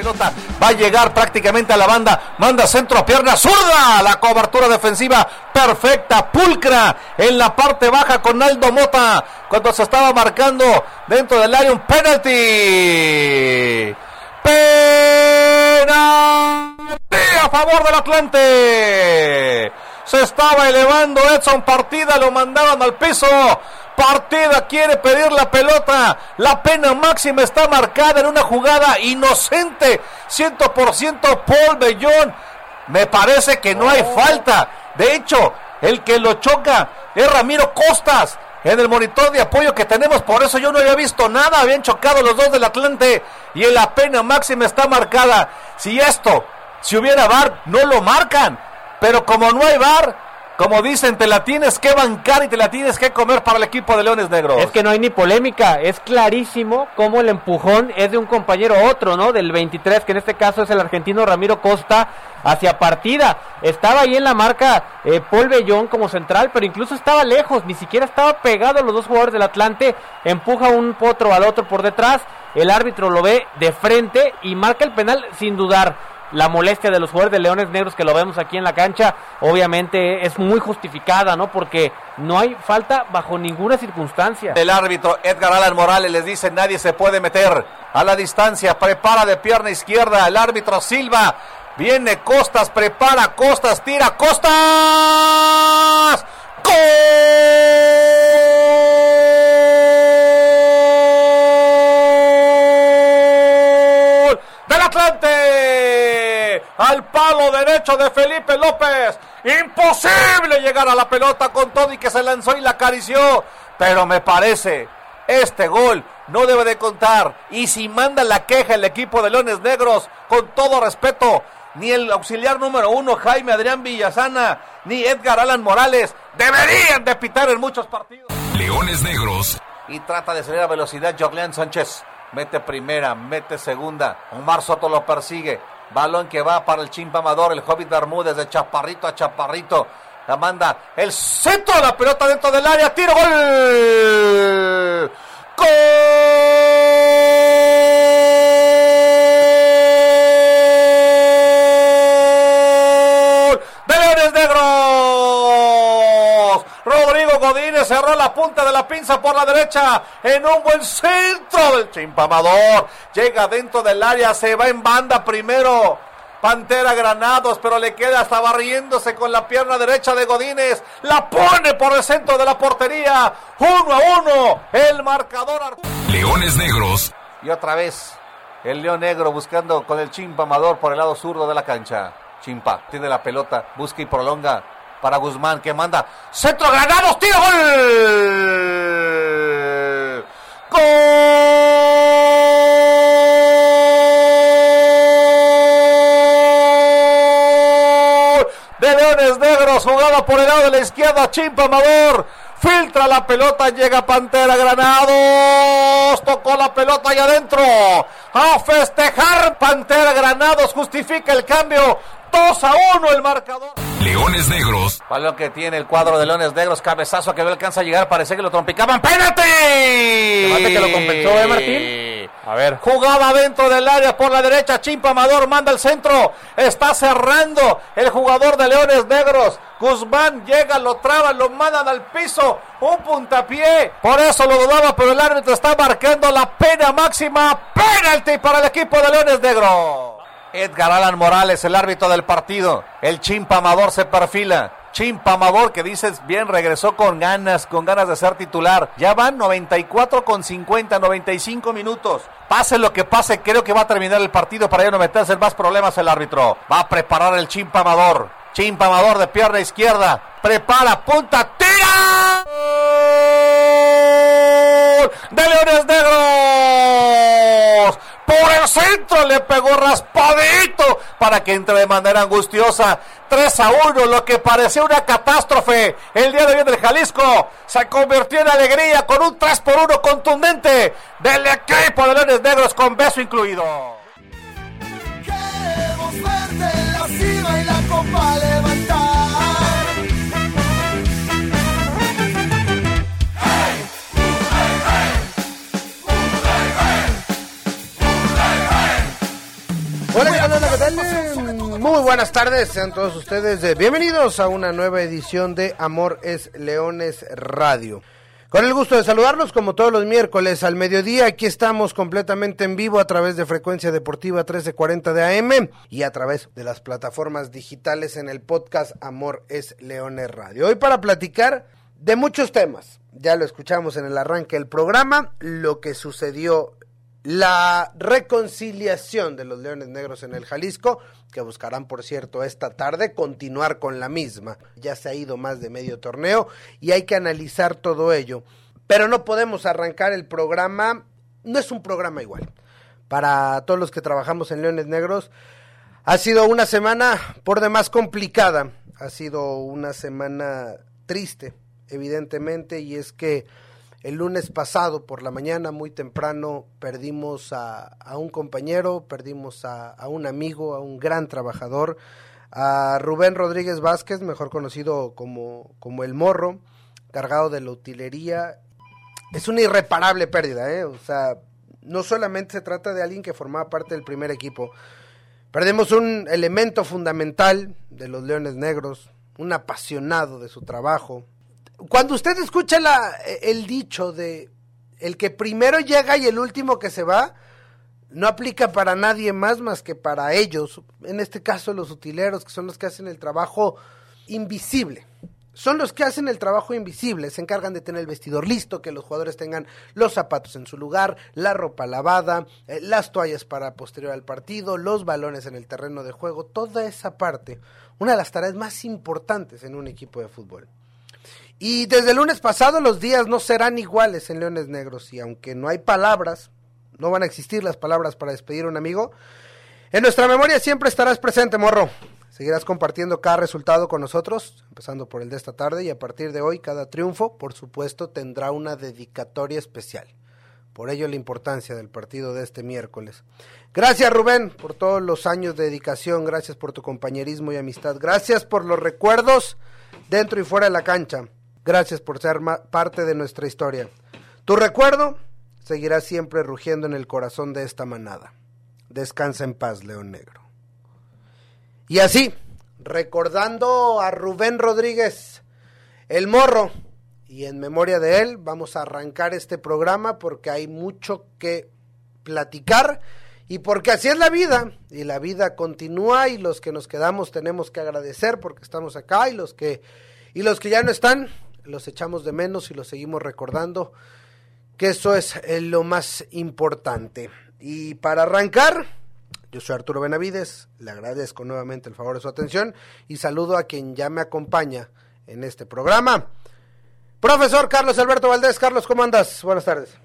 pelota va a llegar prácticamente a la banda, manda centro a pierna zurda, la cobertura defensiva perfecta, pulcra en la parte baja con Aldo Mota cuando se estaba marcando dentro del área un penalti. Penalti a favor del Atlante. Se estaba elevando Edson Partida, lo mandaban al piso. Partida quiere pedir la pelota. La pena máxima está marcada en una jugada inocente. 100% Paul Bellón. Me parece que no hay falta. De hecho, el que lo choca es Ramiro Costas. En el monitor de apoyo que tenemos, por eso yo no había visto nada. Habían chocado los dos del Atlante y la pena máxima está marcada. Si esto, si hubiera VAR, no lo marcan. Pero como no hay VAR, como dicen, te la tienes que bancar y te la tienes que comer para el equipo de Leones Negros. Es que no hay ni polémica, es clarísimo cómo el empujón es de un compañero otro, ¿no? Del 23, que en este caso es el argentino Ramiro Costa, hacia partida. Estaba ahí en la marca eh, Paul Bellón como central, pero incluso estaba lejos, ni siquiera estaba pegado a los dos jugadores del Atlante. Empuja un potro al otro por detrás, el árbitro lo ve de frente y marca el penal sin dudar la molestia de los jugadores de Leones Negros que lo vemos aquí en la cancha, obviamente es muy justificada, ¿no? Porque no hay falta bajo ninguna circunstancia. El árbitro Edgar Alan Morales les dice, nadie se puede meter a la distancia, prepara de pierna izquierda, el árbitro Silva, viene Costas, prepara Costas, tira Costas. ¡Gol! del Atlante. Al palo derecho de Felipe López. Imposible llegar a la pelota con todo y que se lanzó y la acarició. Pero me parece, este gol no debe de contar. Y si manda la queja el equipo de Leones Negros, con todo respeto, ni el auxiliar número uno, Jaime Adrián Villasana, ni Edgar Alan Morales, deberían de pitar en muchos partidos. Leones Negros. Y trata de salir a velocidad Jorleán Sánchez. Mete primera, mete segunda. Omar Soto lo persigue. Balón que va para el chimpa Amador, el Hobbit Bermúdez de chaparrito a chaparrito. La manda el centro la pelota dentro del área. Tiro, gol. ¡Gol! Pinza por la derecha en un buen centro del chimpamador. Llega dentro del área, se va en banda primero. Pantera Granados, pero le queda hasta barriéndose con la pierna derecha de Godínez. La pone por el centro de la portería. Uno a uno. El marcador. Leones Negros. Y otra vez el León Negro buscando con el Chimpa Amador por el lado zurdo de la cancha. Chimpa tiene la pelota, busca y prolonga para Guzmán que manda centro Granados, tiro gol. Gol de Leones Negros, jugada por el lado de la izquierda, Chimpa Amador. Filtra la pelota, llega Pantera Granados. Tocó la pelota ahí adentro. A festejar Pantera Granados. Justifica el cambio. 2 a 1 el marcador. Leones Negros. Balón que tiene el cuadro de Leones Negros. Cabezazo que no alcanza a llegar. Parece que lo trompicaban. ¡Pénate! que lo compensó, ¿eh, Martín? A ver. Jugada dentro del área por la derecha. Chimpa Amador manda el centro. Está cerrando el jugador de Leones Negros. Guzmán llega, lo traba, lo mandan al piso. Un puntapié. Por eso lo dudaba, pero el árbitro está marcando la pena máxima. Penalti para el equipo de Leones Negros. Edgar Alan Morales, el árbitro del partido. El Chimpa Amador se perfila. Chimpa Amador, que dices bien, regresó con ganas, con ganas de ser titular. Ya van 94 con 50, 95 minutos. Pase lo que pase, creo que va a terminar el partido para ya no meterse en más problemas el árbitro. Va a preparar el Chimpa Amador. Chimpa Amador de pierna izquierda. Prepara, punta, tira. De Leones Negros. Por el centro le pegó raspadito para que entre de manera angustiosa. 3 a 1, lo que parecía una catástrofe. El día de hoy del Jalisco se convirtió en alegría con un 3 por 1 contundente del equipo de Leones Negros con beso incluido. Queremos verte la cima y la copa buenas tardes, sean todos ustedes eh, bienvenidos a una nueva edición de Amor es Leones Radio. Con el gusto de saludarlos como todos los miércoles al mediodía, aquí estamos completamente en vivo a través de Frecuencia Deportiva 1340 de AM y a través de las plataformas digitales en el podcast Amor es Leones Radio. Hoy para platicar de muchos temas, ya lo escuchamos en el arranque del programa, lo que sucedió la reconciliación de los Leones Negros en el Jalisco, que buscarán, por cierto, esta tarde continuar con la misma. Ya se ha ido más de medio torneo y hay que analizar todo ello. Pero no podemos arrancar el programa, no es un programa igual. Para todos los que trabajamos en Leones Negros, ha sido una semana por demás complicada, ha sido una semana triste, evidentemente, y es que el lunes pasado por la mañana, muy temprano, perdimos a, un compañero, perdimos a, un amigo, a un gran trabajador, a Rubén Rodríguez Vázquez, mejor conocido como, como El Morro, cargado de la utilería. Es una irreparable pérdida, ¿eh? O sea, no solamente se trata de alguien que formaba parte del primer equipo, perdemos un elemento fundamental de los Leones Negros, un apasionado de su trabajo, cuando usted escucha la, el dicho de el que primero llega y el último que se va, no aplica para nadie más más que para ellos, en este caso los utileros, que son los que hacen el trabajo invisible. Son los que hacen el trabajo invisible, se encargan de tener el vestidor listo, que los jugadores tengan los zapatos en su lugar, la ropa lavada, eh, las toallas para posterior al partido, los balones en el terreno de juego, toda esa parte, una de las tareas más importantes en un equipo de fútbol. Y desde el lunes pasado los días no serán iguales en Leones Negros y aunque no hay palabras, no van a existir las palabras para despedir a un amigo, en nuestra memoria siempre estarás presente, morro. Seguirás compartiendo cada resultado con nosotros, empezando por el de esta tarde y a partir de hoy cada triunfo, por supuesto, tendrá una dedicatoria especial. Por ello la importancia del partido de este miércoles. Gracias Rubén por todos los años de dedicación, gracias por tu compañerismo y amistad, gracias por los recuerdos dentro y fuera de la cancha. Gracias por ser parte de nuestra historia. Tu recuerdo seguirá siempre rugiendo en el corazón de esta manada. Descansa en paz, León Negro. Y así, recordando a Rubén Rodríguez, el morro, y en memoria de él, vamos a arrancar este programa porque hay mucho que platicar y porque así es la vida, y la vida continúa y los que nos quedamos tenemos que agradecer porque estamos acá y los que y los que ya no están, los echamos de menos y los seguimos recordando, que eso es lo más importante. Y para arrancar, yo soy Arturo Benavides, le agradezco nuevamente el favor de su atención y saludo a quien ya me acompaña en este programa. Profesor Carlos Alberto Valdés, Carlos, ¿cómo andas? Buenas tardes.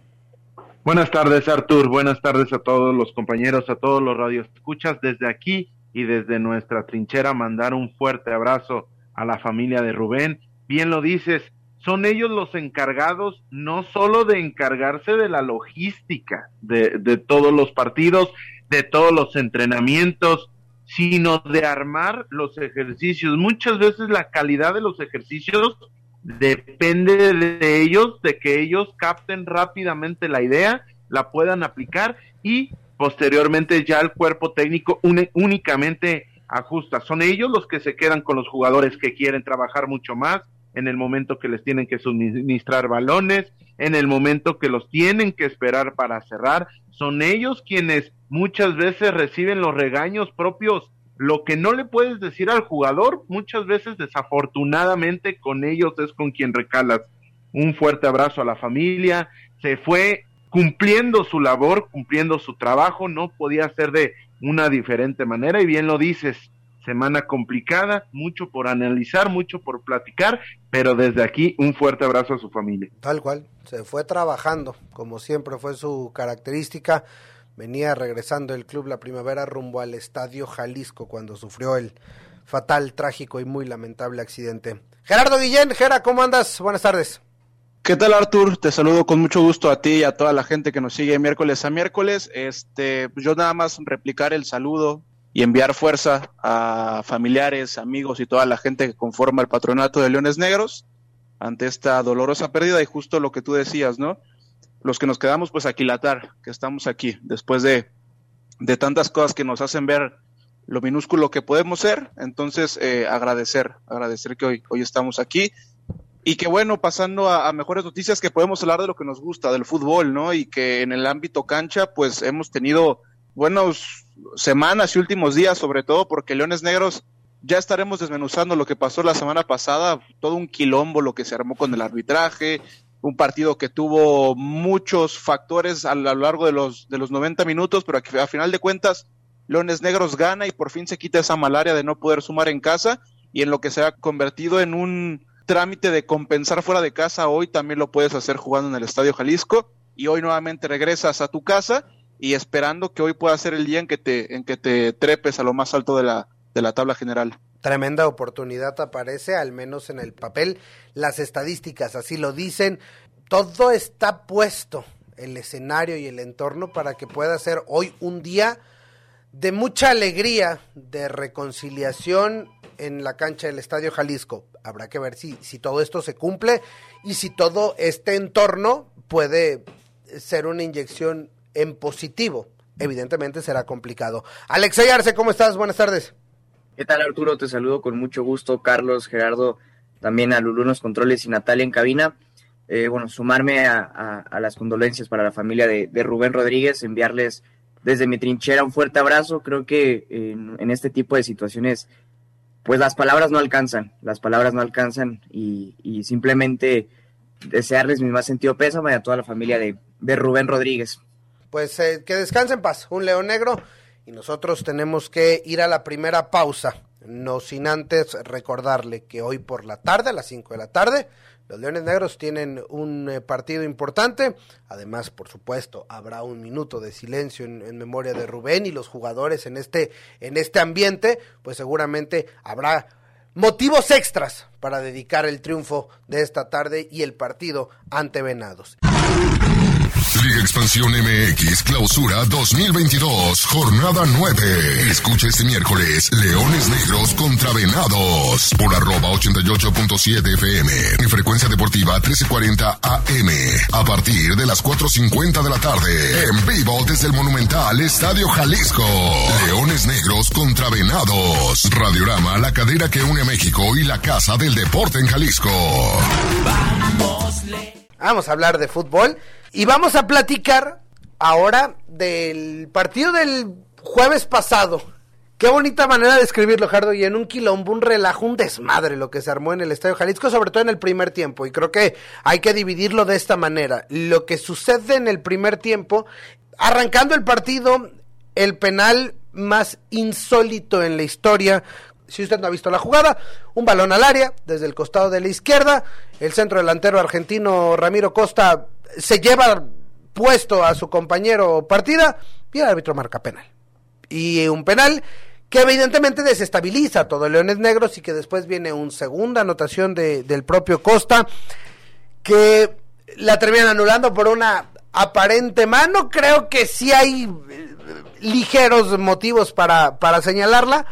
Buenas tardes, Artur. Buenas tardes a todos los compañeros, a todos los radioescuchas. Desde aquí y desde nuestra trinchera, mandar un fuerte abrazo a la familia de Rubén bien lo dices, son ellos los encargados no solo de encargarse de la logística de, de todos los partidos, de todos los entrenamientos, sino de armar los ejercicios. Muchas veces la calidad de los ejercicios depende de ellos, de que ellos capten rápidamente la idea, la puedan aplicar y posteriormente ya el cuerpo técnico únicamente ajusta. Son ellos los que se quedan con los jugadores que quieren trabajar mucho más, en el momento que les tienen que suministrar balones, en el momento que los tienen que esperar para cerrar. Son ellos quienes muchas veces reciben los regaños propios. Lo que no le puedes decir al jugador, muchas veces desafortunadamente con ellos es con quien recalas. Un fuerte abrazo a la familia. Se fue cumpliendo su labor, cumpliendo su trabajo, no podía ser de una diferente manera y bien lo dices, semana complicada, mucho por analizar, mucho por platicar, pero desde aquí un fuerte abrazo a su familia. Tal cual, se fue trabajando, como siempre fue su característica. Venía regresando el club la primavera rumbo al estadio Jalisco cuando sufrió el fatal, trágico y muy lamentable accidente. Gerardo Guillén, Gera, ¿cómo andas? Buenas tardes. ¿Qué tal Artur? Te saludo con mucho gusto a ti y a toda la gente que nos sigue miércoles a miércoles. Este, yo nada más replicar el saludo y enviar fuerza a familiares, amigos y toda la gente que conforma el patronato de Leones Negros ante esta dolorosa pérdida y justo lo que tú decías, ¿no? Los que nos quedamos pues aquilatar, que estamos aquí después de, de tantas cosas que nos hacen ver lo minúsculo que podemos ser, entonces eh, agradecer, agradecer que hoy, hoy estamos aquí y que bueno, pasando a, mejores noticias, que podemos hablar de lo que nos gusta, del fútbol, ¿no? Y que en el ámbito cancha, pues hemos tenido buenas semanas y últimos días, sobre todo porque Leones Negros ya estaremos desmenuzando lo que pasó la semana pasada, todo un quilombo lo que se armó con el arbitraje, un partido que tuvo muchos factores a lo largo de los, de los 90 minutos, pero que a final de cuentas Leones Negros gana y por fin se quita esa malaria de no poder sumar en casa y en lo que se ha convertido en un trámite de compensar fuera de casa, hoy también lo puedes hacer jugando en el Estadio Jalisco y hoy nuevamente regresas a tu casa y esperando que hoy pueda ser el día en que te, en que te trepes a lo más alto de la, de la tabla general. Tremenda oportunidad aparece, al menos en el papel. Las estadísticas así lo dicen. Todo está puesto, el escenario y el entorno, para que pueda ser hoy un día de mucha alegría, de reconciliación en la cancha del Estadio Jalisco. Habrá que ver si, si todo esto se cumple y si todo este entorno puede ser una inyección en positivo. Evidentemente será complicado. Alexey Arce, ¿cómo estás? Buenas tardes. ¿Qué tal Arturo? Te saludo con mucho gusto. Carlos, Gerardo, también a Lulunos Controles y Natalia en cabina. Eh, bueno, sumarme a, las condolencias para la familia de, Rubén Rodríguez, enviarles desde mi trinchera un fuerte abrazo. Creo que en este tipo de situaciones pues las palabras no alcanzan, las palabras no alcanzan y, simplemente desearles mi más sentido pésame a toda la familia de, Rubén Rodríguez. Pues eh, que descanse en paz, un león negro y nosotros tenemos que ir a la primera pausa, no sin antes recordarle que hoy por la tarde, a las 5 de la tarde, los Leones Negros tienen un eh, partido importante. Además, por supuesto, habrá un minuto de silencio en, memoria de Rubén y los jugadores en este, en este ambiente, pues seguramente habrá motivos extras para dedicar el triunfo de esta tarde y el partido ante Venados. Liga Expansión MX Clausura 2022, jornada 9. Escucha este miércoles Leones Negros contra Venados por arroba 88.7 FM en frecuencia deportiva 1340 AM a partir de las 4.50 de la tarde. En vivo desde el monumental Estadio Jalisco. Leones Negros contra Venados. La cadera que une México y la casa del deporte en Jalisco. Vamos a hablar de fútbol y vamos a platicar ahora del partido del jueves pasado. Qué bonita manera de escribirlo, Jardo, y en un quilombo, un relajo, un desmadre lo que se armó en el Estadio Jalisco, sobre todo en el primer tiempo. Y creo que hay que dividirlo de esta manera. Lo que sucede en el primer tiempo, arrancando el partido, el penal más insólito en la historia, si usted no ha visto la jugada, un balón al área desde el costado de la izquierda, el centro delantero argentino Ramiro Costa se lleva puesto a su compañero partida y el árbitro marca penal. Y un penal que evidentemente desestabiliza a todo Leones Negros y que después viene una segunda anotación de, del propio Costa que la terminan anulando por una aparente mano. Creo que sí hay eh, ligeros motivos para, para señalarla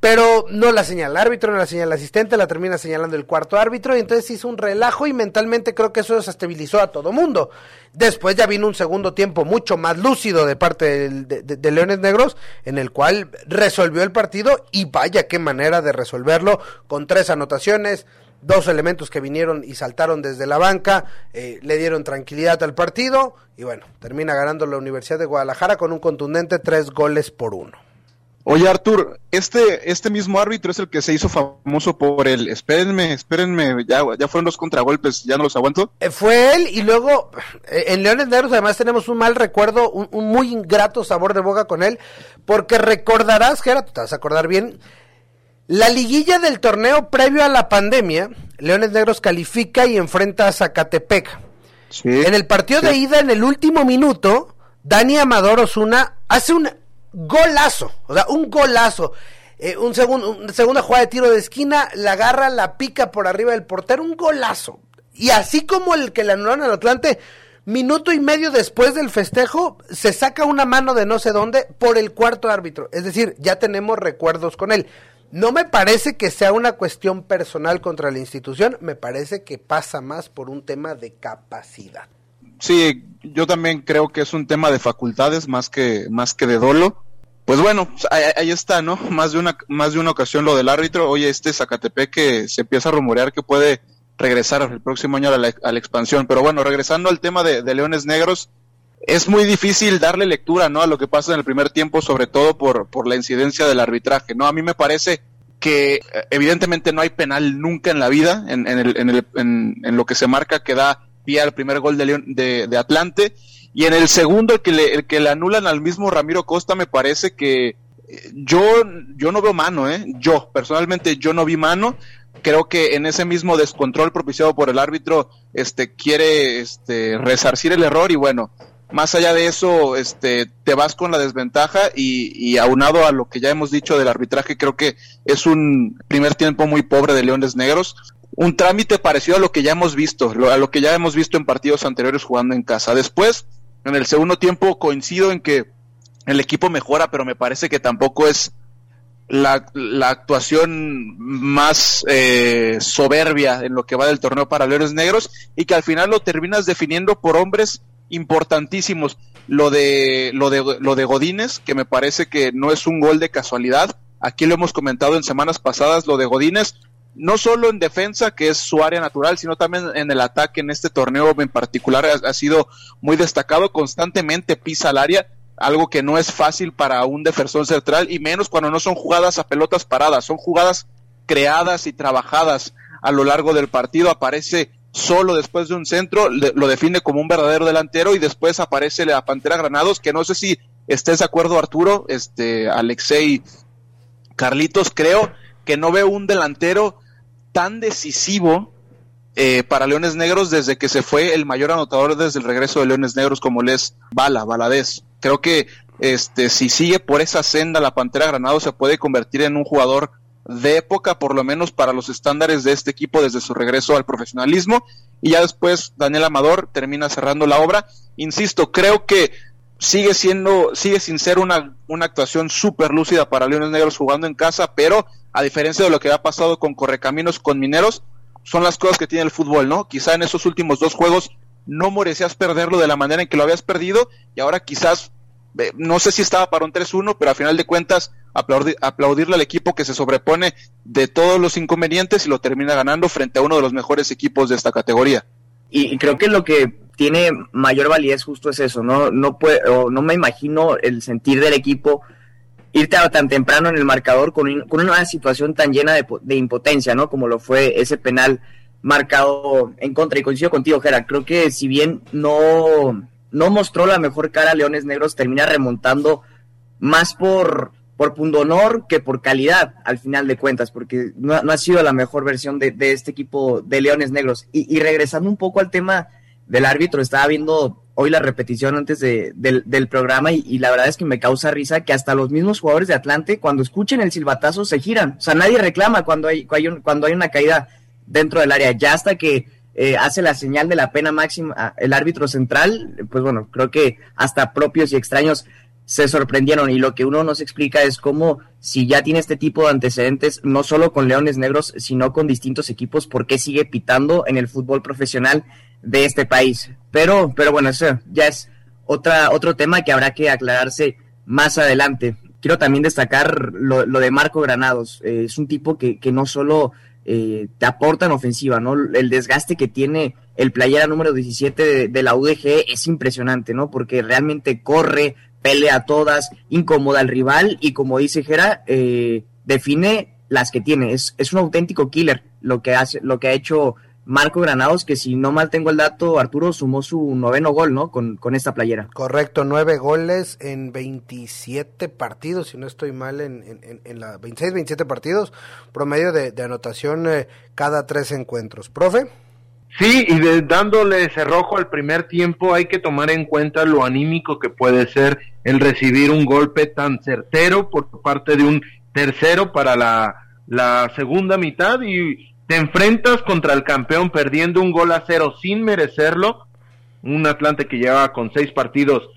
pero no la señala el árbitro, no la señala el asistente, la termina señalando el cuarto árbitro y entonces hizo un relajo y mentalmente creo que eso desestabilizó a todo mundo. Después ya vino un segundo tiempo mucho más lúcido de parte de, Leones Negros en el cual resolvió el partido y vaya qué manera de resolverlo con tres anotaciones, dos elementos que vinieron y saltaron desde la banca, eh, le dieron tranquilidad al partido y bueno, termina ganando la Universidad de Guadalajara con un contundente tres goles por uno. Oye, Artur, este, este mismo árbitro es el que se hizo famoso por el espérenme, espérenme, ya, ya fueron los contragolpes, ya no los aguanto. Eh, fue él y luego eh, en Leones Negros además tenemos un mal recuerdo, un, muy ingrato sabor de boca con él, porque recordarás, Gerard, te vas a acordar bien, la liguilla del torneo previo a la pandemia, Leones Negros califica y enfrenta a Zacatepec. en el partido de ida, en el último minuto, Dani Amador Osuna hace una golazo, o sea, un golazo. Eh, un segundo, una segunda jugada de tiro de esquina, la agarra, la pica por arriba del portero, un golazo. Y así como el que le anularon al Atlante, minuto y medio después del festejo, se saca una mano de no sé dónde por el cuarto árbitro. Es decir, ya tenemos recuerdos con él. No me parece que sea una cuestión personal contra la institución, me parece que pasa más por un tema de capacidad. Sí, yo también creo que es un tema de facultades más que más que de dolo. Pues bueno, ahí, está, ¿no? Más de una más de una ocasión lo del árbitro. Oye, este Zacatepec que se empieza a rumorear que puede regresar el próximo año a la, expansión. Pero bueno, regresando al tema de, Leones Negros, es muy difícil darle lectura, ¿no? A lo que pasa en el primer tiempo, sobre todo por, por la incidencia del arbitraje, ¿no? A mí me parece que eh, evidentemente no hay penal nunca en la vida, en, en, el, en, el, en, lo que se marca que da pie al primer gol de, de, Atlante, y en el segundo, el que, le, el que le anulan al mismo Ramiro Costa, me parece que eh, yo, yo no veo mano, ¿eh? Yo, personalmente, yo no vi mano, creo que en ese mismo descontrol propiciado por el árbitro, este quiere este resarcir el error y bueno, más allá de eso, este te vas con la desventaja y, y aunado a lo que ya hemos dicho del arbitraje, creo que es un primer tiempo muy pobre de Leones Negros. Un trámite parecido a lo que ya hemos visto, a lo que ya hemos visto en partidos anteriores jugando en casa. Después, en el segundo tiempo, coincido en que el equipo mejora, pero me parece que tampoco es la, la actuación más eh, soberbia en lo que va del torneo para Leones Negros y que al final lo terminas definiendo por hombres importantísimos. Lo de, lo de, lo de Godínez, que me parece que no es un gol de casualidad. Aquí lo hemos comentado en semanas pasadas, lo de Godínez, no solo en defensa, que es su área natural, sino también en el ataque en este torneo en particular ha, sido muy destacado, constantemente pisa el área algo que no es fácil para un defensor central y menos cuando no son jugadas a pelotas paradas, son jugadas creadas y trabajadas a lo largo del partido, aparece solo después de un centro, lo define como un verdadero delantero y después aparece la Pantera Granados, que no sé si estés de acuerdo Arturo, este Alexei Carlitos, creo que no veo un delantero tan decisivo eh, para Leones Negros desde que se fue el mayor anotador desde el regreso de Leones Negros como les Bala, Baladés creo que este si sigue por esa senda la Pantera Granado se puede convertir en un jugador de época, por lo menos para los estándares de este equipo desde su regreso al profesionalismo. Y ya después Daniel Amador termina cerrando la obra. Insisto, creo que sigue siendo, sigue sin ser una, una actuación súper lúcida para Leones Negros jugando en casa, pero a diferencia de lo que ha pasado con Correcaminos, con Mineros, son las cosas que tiene el fútbol, ¿no? Quizá en esos últimos dos juegos no merecías perderlo de la manera en que lo habías perdido y ahora quizás, no sé si estaba para un 3-1, pero a final de cuentas aplaudirle al equipo que se sobrepone de todos los inconvenientes y lo termina ganando frente a uno de los mejores equipos de esta categoría. Y, creo que lo que tiene mayor validez justo es eso, no, no, puede, no me imagino el sentir del equipo irte tan temprano en el marcador con, con una situación tan llena de, de, impotencia, ¿no? Como lo fue ese penal marcado en contra. Y coincido contigo, Gera. Creo que si bien no, no mostró la mejor cara Leones Negros, termina remontando más por, por pundonor que por calidad, al final de cuentas, porque no, ha sido la mejor versión de, este equipo de Leones Negros. Y, regresando un poco al tema del árbitro, estaba viendo hoy la repetición antes de, del, programa y, la verdad es que me causa risa que hasta los mismos jugadores de Atlante, cuando escuchen el silbatazo, se giran. O sea, nadie reclama cuando hay, cuando hay una caída dentro del área. Ya hasta que eh, hace la señal de la pena máxima el árbitro central, pues bueno, creo que hasta propios y extraños se sorprendieron y lo que uno nos explica es cómo si ya tiene este tipo de antecedentes, no solo con Leones Negros, sino con distintos equipos, por qué sigue pitando en el fútbol profesional de este país. Pero, pero bueno, eso ya es otra, otro tema que habrá que aclararse más adelante. Quiero también destacar lo, de Marco Granados. Eh, es un tipo que, que no solo eh, te aportan ofensiva, ¿no? El desgaste que tiene el playera número 17 de, la UDG es impresionante, ¿no? Porque realmente corre, pelea a todas, incomoda al rival y como dice Jera, eh, define las que tiene. Es, es un auténtico killer lo que, hace, lo que ha hecho Marco Granados, que si no mal tengo el dato, Arturo sumó su noveno gol, ¿no? Con, con esta playera. Correcto, nueve goles en 27 partidos, si no estoy mal, en, en, en la 26, 27 partidos, promedio de, anotación eh, cada tres encuentros. ¿Profe? Sí, y de, dándole cerrojo al primer tiempo hay que tomar en cuenta lo anímico que puede ser el recibir un golpe tan certero por parte de un tercero para la, la segunda mitad y te enfrentas contra el campeón perdiendo un gol a cero sin merecerlo, un Atlante que llevaba con seis partidos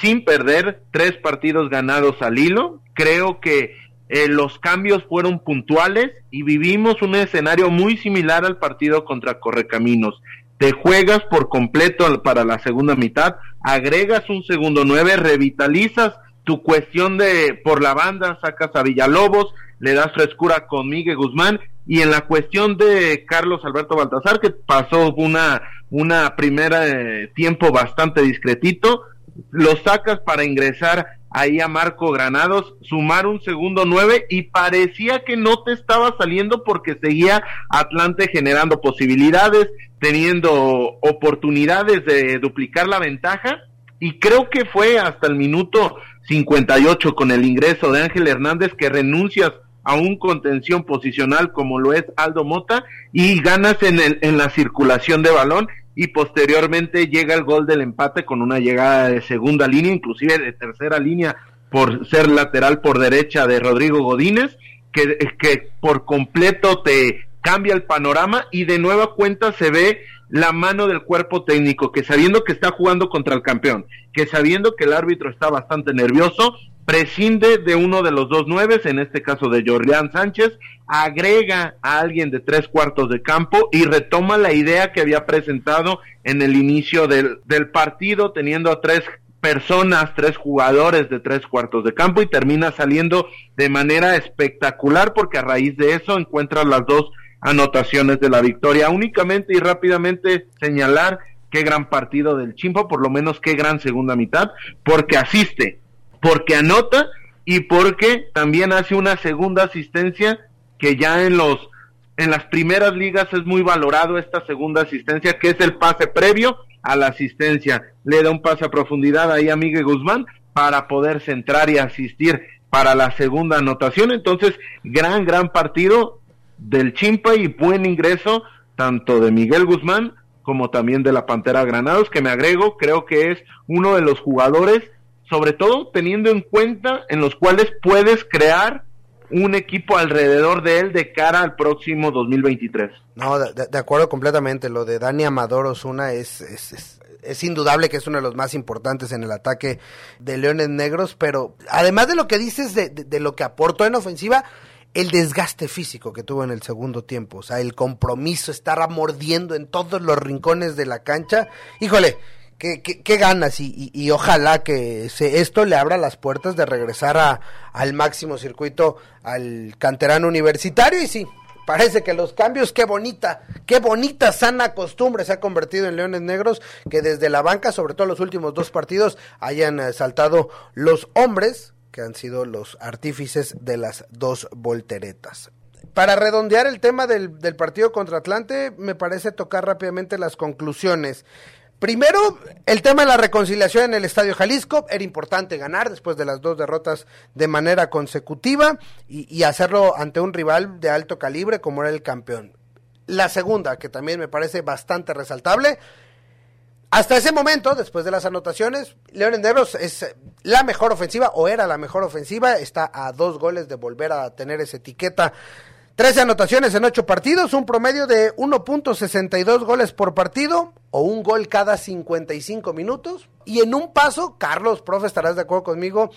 sin perder, tres partidos ganados al hilo, creo que eh, los cambios fueron puntuales y vivimos un escenario muy similar al partido contra Correcaminos. Te juegas por completo para la segunda mitad, agregas un segundo nueve, revitalizas tu cuestión de por la banda, sacas a Villalobos, le das frescura con Miguel Guzmán y en la cuestión de Carlos Alberto Baltasar que pasó una una primera eh, tiempo bastante discretito, lo sacas para ingresar ahí a Marco Granados, sumar un segundo nueve y parecía que no te estaba saliendo porque seguía Atlante generando posibilidades, teniendo oportunidades de duplicar la ventaja y creo que fue hasta el minuto 58 con el ingreso de Ángel Hernández que renuncias a un contención posicional como lo es Aldo Mota y ganas en, el, en la circulación de balón y posteriormente llega el gol del empate con una llegada de segunda línea, inclusive de tercera línea por ser lateral por derecha de Rodrigo Godínez, que, que por completo te cambia el panorama y de nueva cuenta se ve la mano del cuerpo técnico, que sabiendo que está jugando contra el campeón, que sabiendo que el árbitro está bastante nervioso, prescinde de uno de los dos nueves, en este caso de Jordián Sánchez, agrega a alguien de tres cuartos de campo y retoma la idea que había presentado en el inicio del, del partido, teniendo a tres personas, tres jugadores de tres cuartos de campo y termina saliendo de manera espectacular porque a raíz de eso encuentra las dos anotaciones de la victoria. Únicamente y rápidamente señalar qué gran partido del Chimpa, por lo menos qué gran segunda mitad, porque asiste porque anota y porque también hace una segunda asistencia que ya en los en las primeras ligas es muy valorado esta segunda asistencia que es el pase previo a la asistencia. Le da un pase a profundidad ahí a Miguel Guzmán para poder centrar y asistir para la segunda anotación. Entonces, gran, gran partido del Chimpa y buen ingreso tanto de Miguel Guzmán como también de la Pantera Granados, que me agrego, creo que es uno de los jugadores sobre todo teniendo en cuenta en los cuales puedes crear un equipo alrededor de él de cara al próximo 2023. No, de, acuerdo completamente. Lo de Dani Amador Osuna es, es, es, indudable que es uno de los más importantes en el ataque de Leones Negros, pero además de lo que dices de, de lo que aportó en ofensiva, el desgaste físico que tuvo en el segundo tiempo, o sea, el compromiso, estar mordiendo en todos los rincones de la cancha. Híjole, qué, ganas y, ojalá que se, esto le abra las puertas de regresar a, al máximo circuito al canterano universitario y sí, parece que los cambios, qué bonita, qué bonita sana costumbre se ha convertido en Leones Negros, que desde la banca, sobre todo los últimos dos partidos, hayan eh, saltado los hombres que han sido los artífices de las dos volteretas. Para redondear el tema del, del partido contra Atlante, me parece tocar rápidamente las conclusiones. Primero, el tema de la reconciliación en el Estadio Jalisco. Era importante ganar después de las dos derrotas de manera consecutiva y, hacerlo ante un rival de alto calibre como era el campeón. La segunda, que también me parece bastante resaltable, hasta ese momento, después de las anotaciones, Leones Negros es la mejor ofensiva o era la mejor ofensiva, está a dos goles de volver a tener esa etiqueta 13 anotaciones en 8 partidos, un promedio de 1.62 goles por partido o un gol cada 55 minutos. Y en un paso, Carlos, profe, estarás de acuerdo conmigo,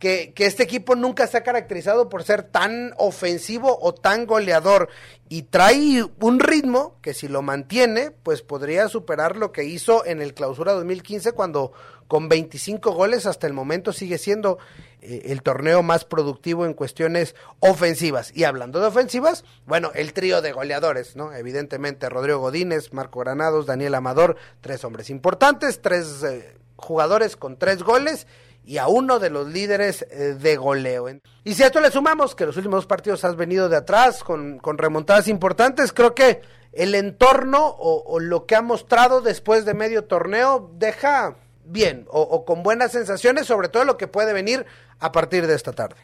que, que, este equipo nunca se ha caracterizado por ser tan ofensivo o tan goleador y trae un ritmo que si lo mantiene, pues podría superar lo que hizo en el clausura 2015 cuando con 25 goles hasta el momento sigue siendo eh, el torneo más productivo en cuestiones ofensivas. Y hablando de ofensivas, bueno, el trío de goleadores, ¿no? Evidentemente Rodrigo Godínez, Marco Granados, Daniel Amador, tres hombres importantes, tres eh, jugadores con tres goles y a uno de los líderes eh, de goleo. Y si a esto le sumamos que los últimos dos partidos has venido de atrás con, con remontadas importantes, creo que el entorno o, o, lo que ha mostrado después de medio torneo deja bien o, con buenas sensaciones, sobre todo lo que puede venir a partir de esta tarde.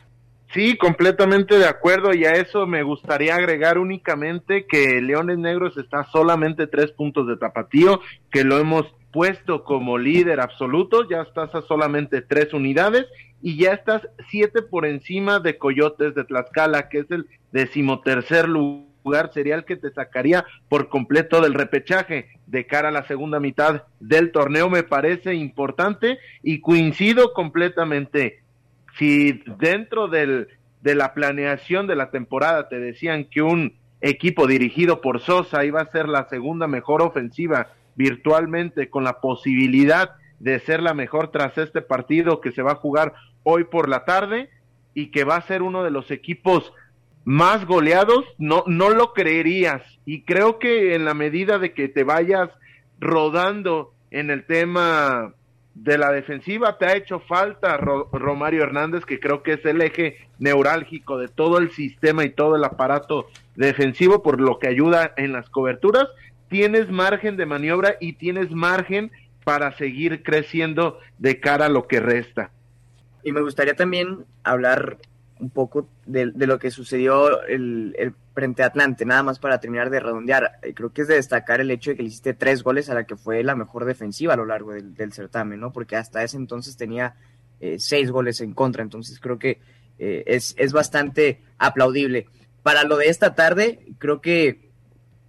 Sí, completamente de acuerdo y a eso me gustaría agregar únicamente que Leones Negros está solamente tres puntos de tapatío, que lo hemos puesto como líder absoluto, ya estás a solamente tres unidades y ya estás siete por encima de Coyotes de Tlaxcala, que es el decimotercer lugar sería el que te sacaría por completo del repechaje de cara a la segunda mitad del torneo me parece importante y coincido completamente. Si dentro del, de la planeación de la temporada te decían que un equipo dirigido por Sosa iba a ser la segunda mejor ofensiva virtualmente con la posibilidad de ser la mejor tras este partido que se va a jugar hoy por la tarde y que va a ser uno de los equipos más goleados, no, no lo creerías. Y creo que en la medida de que te vayas rodando en el tema de la defensiva, te ha hecho falta Romario Hernández, que creo que es el eje neurálgico de todo el sistema y todo el aparato defensivo, por lo que ayuda en las coberturas. Tienes margen de maniobra y tienes margen para seguir creciendo de cara a lo que resta. Y me gustaría también hablar un poco de, lo que sucedió el, el, frente Atlante, nada más para terminar de redondear. Eh, creo que es de destacar el hecho de que le hiciste tres goles a la que fue la mejor defensiva a lo largo del, certamen, ¿no? Porque hasta ese entonces tenía eh, seis goles en contra, entonces creo que eh, es, es bastante aplaudible. Para lo de esta tarde, creo que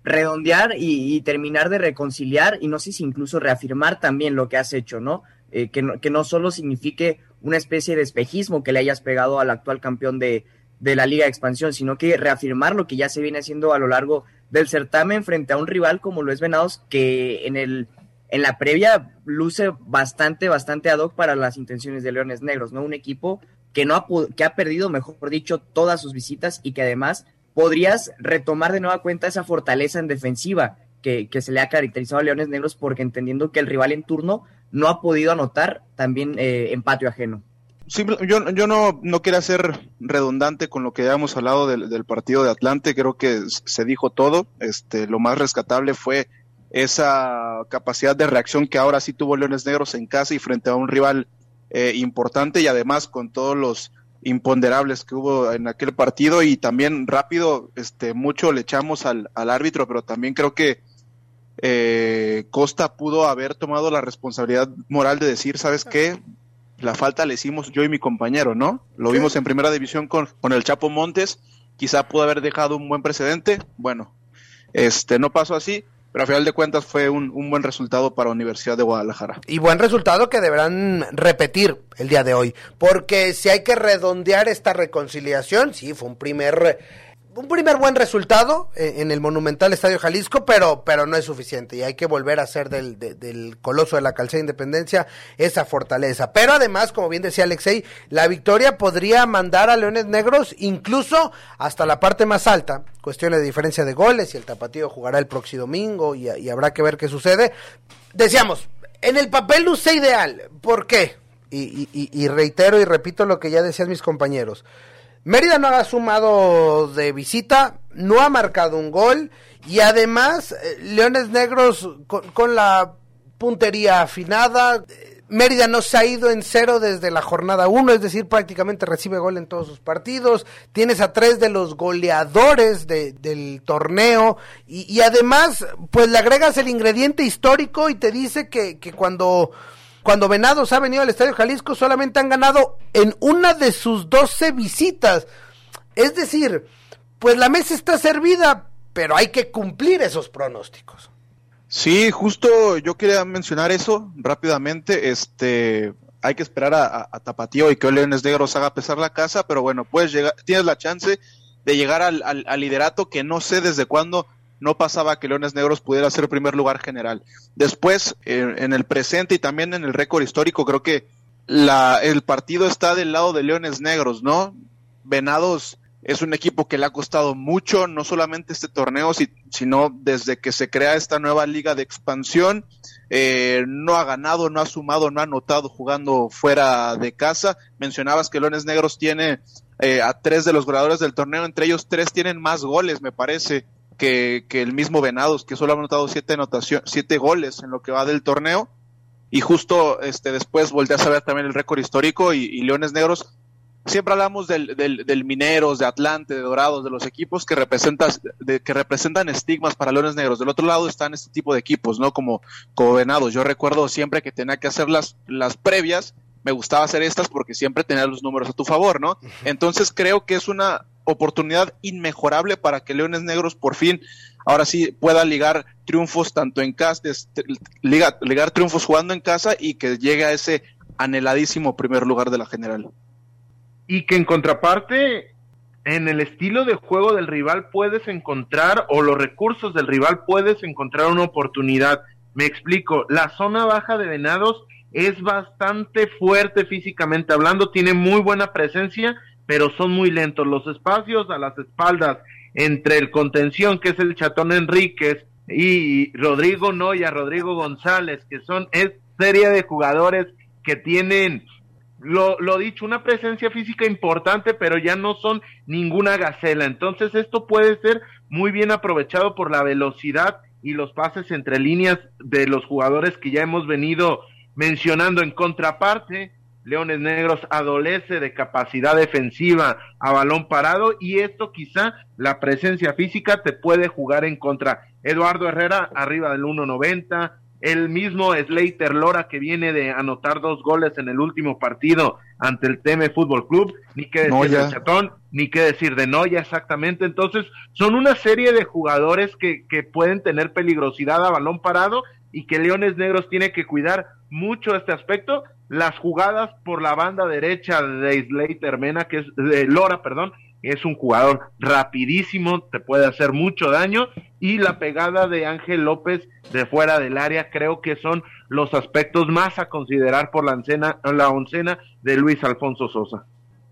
redondear y, terminar de reconciliar y no sé si incluso reafirmar también lo que has hecho, ¿no? que ¿no? Que no solo signifique una especie de espejismo que le hayas pegado al actual campeón de, la Liga de Expansión, sino que reafirmar lo que ya se viene haciendo a lo largo del certamen frente a un rival como lo es Venados, que en el en la previa luce bastante, bastante ad hoc para las intenciones de Leones Negros, ¿no? Un equipo que no ha, que ha perdido, mejor dicho, todas sus visitas y que además podrías retomar de nueva cuenta esa fortaleza en defensiva que, se le ha caracterizado a Leones Negros porque entendiendo que el rival en turno no ha podido anotar también eh, en patio ajeno. yo, yo no, no quiero ser redundante con lo que ya hemos hablado del, partido de Atlante, creo que se dijo todo, este, lo más rescatable fue esa capacidad de reacción que ahora sí tuvo Leones Negros en casa y frente a un rival eh, importante y además con todos los imponderables que hubo en aquel partido y también rápido, este, mucho le echamos al, al árbitro, pero también creo que eh, Costa pudo haber tomado la responsabilidad moral de decir, ¿sabes qué? La falta le hicimos yo y mi compañero, ¿no? Lo vimos en primera división con, con el Chapo Montes, quizá pudo haber dejado un buen precedente, bueno, este no pasó así, pero a final de cuentas fue un, un, buen resultado para Universidad de Guadalajara. Y buen resultado que deberán repetir el día de hoy, porque si hay que redondear esta reconciliación, sí, fue un primer un primer buen resultado eh, en el monumental Estadio Jalisco, pero, pero no es suficiente y hay que volver a hacer del, del coloso de la calzada Independencia esa fortaleza. Pero además, como bien decía Alexei, la victoria podría mandar a Leones Negros incluso hasta la parte más alta, cuestiones de diferencia de goles y el tapatío jugará el próximo domingo y, y habrá que ver qué sucede. Decíamos, en el papel luce ideal, ¿por qué? Y, y, y reitero y repito lo que ya decían mis compañeros. Mérida no ha sumado de visita, no ha marcado un gol y además eh, Leones Negros con, la puntería afinada. Mérida no se ha ido en cero desde la jornada 1, es decir, prácticamente recibe gol en todos sus partidos. Tienes a tres de los goleadores del torneo y, además, pues le agregas el ingrediente histórico y te dice que, que cuando cuando Venados ha venido al Estadio Jalisco solamente han ganado en una de sus 12 visitas. Es decir, pues la mesa está servida, pero hay que cumplir esos pronósticos. Sí, justo yo quería mencionar eso rápidamente. Este, hay que esperar a, Tapatío y que Leones Negros haga pesar la casa, pero bueno, pues tienes la chance de llegar al liderato que no sé desde cuándo no pasaba que Leones Negros pudiera ser primer lugar general. Después, en el presente y también en el récord histórico, creo que la, el partido está del lado de Leones Negros, ¿no? Venados es un equipo que le ha costado mucho, no solamente este torneo, sino desde que se crea esta nueva liga de expansión. Eh, no ha ganado, no ha sumado, no ha anotado jugando fuera de casa. Mencionabas que Leones Negros tiene eh, a tres de los goleadores del torneo, entre ellos tres tienen más goles, me parece que, el mismo Venados, que solo ha anotado siete, anotación, siete goles en lo que va del torneo. Y justo este, después volteas a ver también el récord histórico y, Leones Negros. Siempre hablamos del, del, Mineros, de Atlante, de Dorados, de los equipos que, representas, de, que representan estigmas para Leones Negros. Del otro lado están este tipo de equipos, ¿no? Como, como Venados. Yo recuerdo siempre que tenía que hacer las, las previas, me gustaba hacer estas porque siempre tenía los números a tu favor, ¿no? Entonces creo que es una oportunidad inmejorable para que Leones Negros por fin ahora sí pueda ligar triunfos tanto en casa, ligar, triunfos jugando en casa y que llegue a ese anheladísimo primer lugar de la general. Y que en contraparte, en el estilo de juego del rival puedes encontrar, o los recursos del rival puedes encontrar una oportunidad. Me explico, la zona baja de Venados es bastante fuerte físicamente hablando, tiene muy buena presencia, pero son muy lentos. Los espacios a las espaldas entre el contención, que es el Chatón Enríquez, y Rodrigo Noya, Rodrigo González, que son es serie de jugadores que tienen lo, lo dicho, una presencia física importante, pero ya no son ninguna gacela. Entonces esto puede ser muy bien aprovechado por la velocidad y los pases entre líneas de los jugadores que ya hemos venido mencionando. En contraparte, Leones Negros adolece de capacidad defensiva a balón parado y esto quizá la presencia física te puede jugar en contra. Eduardo Herrera arriba del 1.90, el mismo Slater Lora que viene de anotar dos goles en el último partido ante el Teme Fútbol Club, ni qué decir de Chatón, ni qué decir de Noya exactamente. Entonces, son una serie de jugadores que, que pueden tener peligrosidad a balón parado y que Leones Negros tiene que cuidar mucho este aspecto. Las jugadas por la banda derecha de Slater Mena, que es de Lora, perdón, es un jugador rapidísimo, te puede hacer mucho daño y la pegada de Ángel López de fuera del área creo que son los aspectos más a considerar por la, oncena, la oncena de Luis Alfonso Sosa.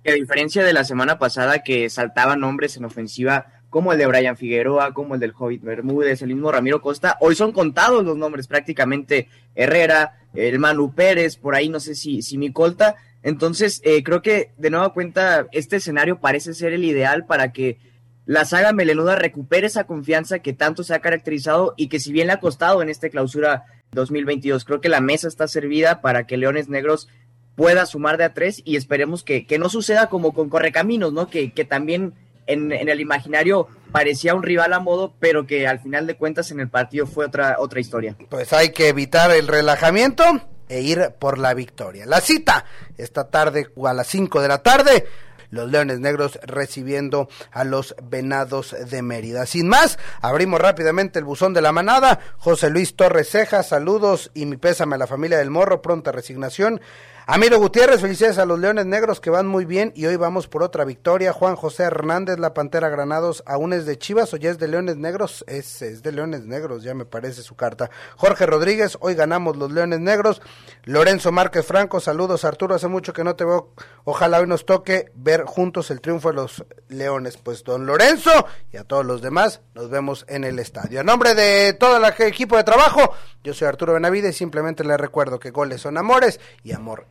A diferencia de la semana pasada que saltaban nombres en ofensiva como el de Brian Figueroa, como el del Hobbit Bermúdez, el mismo Ramiro Costa, hoy son contados los nombres prácticamente Herrera, el Manu Pérez, por ahí no sé si, si Micolta, entonces, eh, creo que de nueva cuenta este escenario parece ser el ideal para que la saga melenuda recupere esa confianza que tanto se ha caracterizado y que si bien le ha costado en esta clausura 2022, creo que la mesa está servida para que Leones Negros pueda sumar de a tres y esperemos que, que no suceda como con Correcaminos, ¿no? Que, que también en, el imaginario parecía un rival a modo, pero que al final de cuentas en el partido fue otra, otra historia. Pues hay que evitar el relajamiento e ir por la victoria. La cita esta tarde a las 5 de la tarde. Los Leones Negros recibiendo a los Venados de Mérida. Sin más, abrimos rápidamente el buzón de la manada. José Luis Torres Cejas, saludos y mi pésame a la familia del Morro, pronta resignación. Amiro Gutiérrez, felicidades a los Leones Negros que van muy bien y hoy vamos por otra victoria. Juan José Hernández, la Pantera Granados, aún es de Chivas o ya es de Leones Negros. Es, es de Leones Negros, ya me parece su carta. Jorge Rodríguez, hoy ganamos los Leones Negros. Lorenzo Márquez Franco, saludos Arturo, hace mucho que no te veo. Ojalá hoy nos toque ver juntos el triunfo de los Leones. Pues don Lorenzo y a todos los demás, nos vemos en el estadio. A nombre de todo el equipo de trabajo, yo soy Arturo Benavides y simplemente les recuerdo que goles son amores y amor